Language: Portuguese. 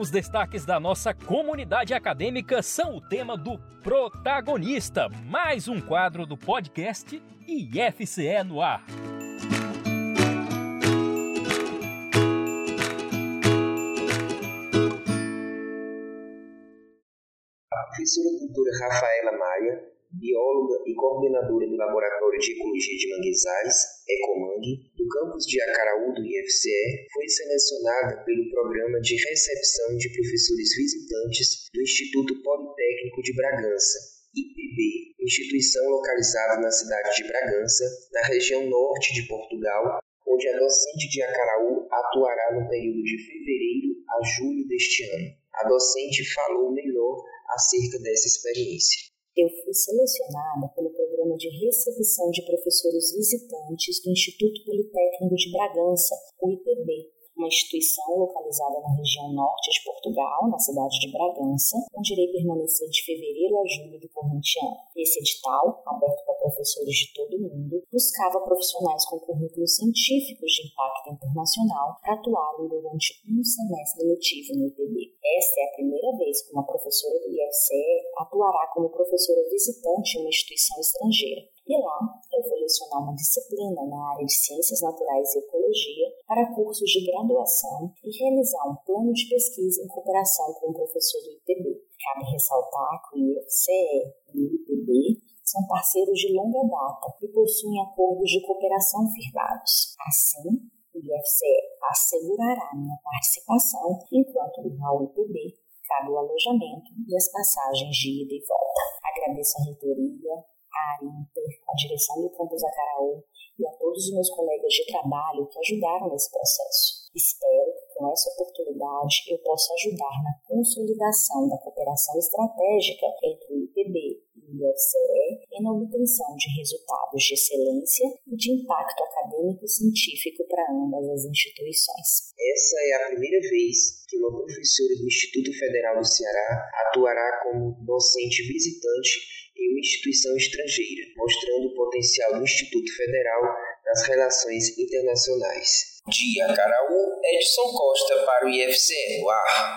Os destaques da nossa comunidade acadêmica são o tema do protagonista, mais um quadro do podcast IFCE no ar. A professora doutora Rafaela Maia bióloga e coordenadora do Laboratório de Ecologia de Manguezais, EcoMangue, campus de Acaraú do IFCE, foi selecionada pelo Programa de Recepção de Professores Visitantes do Instituto Politécnico de Bragança, IPB, instituição localizada na cidade de Bragança, na região norte de Portugal, onde a docente de Acaraú atuará no período de fevereiro a julho deste ano. A docente falou melhor acerca dessa experiência. Eu fui selecionada pelo Programa de Recepção de Professores Visitantes do Instituto Politécnico de Bragança, o IPB, uma instituição localizada na região norte de Portugal, na cidade de Bragança, onde irei permanecer de fevereiro a julho do corrente ano. Esse edital, aberto para professores de todo o mundo, buscava profissionais com currículos científicos de impacto internacional para atuarem durante um semestre letivo no IPB. Esta é a primeira vez que uma professora do IFCE atuará como professora visitante em uma instituição estrangeira. E lá eu vou lecionar uma disciplina na área de Ciências Naturais e Ecologia para cursos de graduação e realizar um plano de pesquisa em cooperação com o professor do IPB. Cabe ressaltar que o IFCE e o IPB são parceiros de longa data e possuem acordos de cooperação firmados. Assim, o IFCE assegurará minha participação enquanto ao IPB cabe o alojamento e as passagens de ida e volta. Agradeço a reitoria, a Inter, a direção do campus Acaraú e a todos os meus colegas de trabalho que ajudaram nesse processo. Espero que com essa oportunidade eu possa ajudar na consolidação da cooperação estratégica entre o IPB e o IFCE e na obtenção de resultados de excelência e de impacto acadêmico e científico para ambas as instituições. Essa é a primeira vez que uma professora do Instituto Federal do Ceará atuará como docente visitante em uma instituição estrangeira, mostrando o potencial do Instituto Federal nas relações internacionais. Dia Caraú, Edson Costa para o IFCE no ar.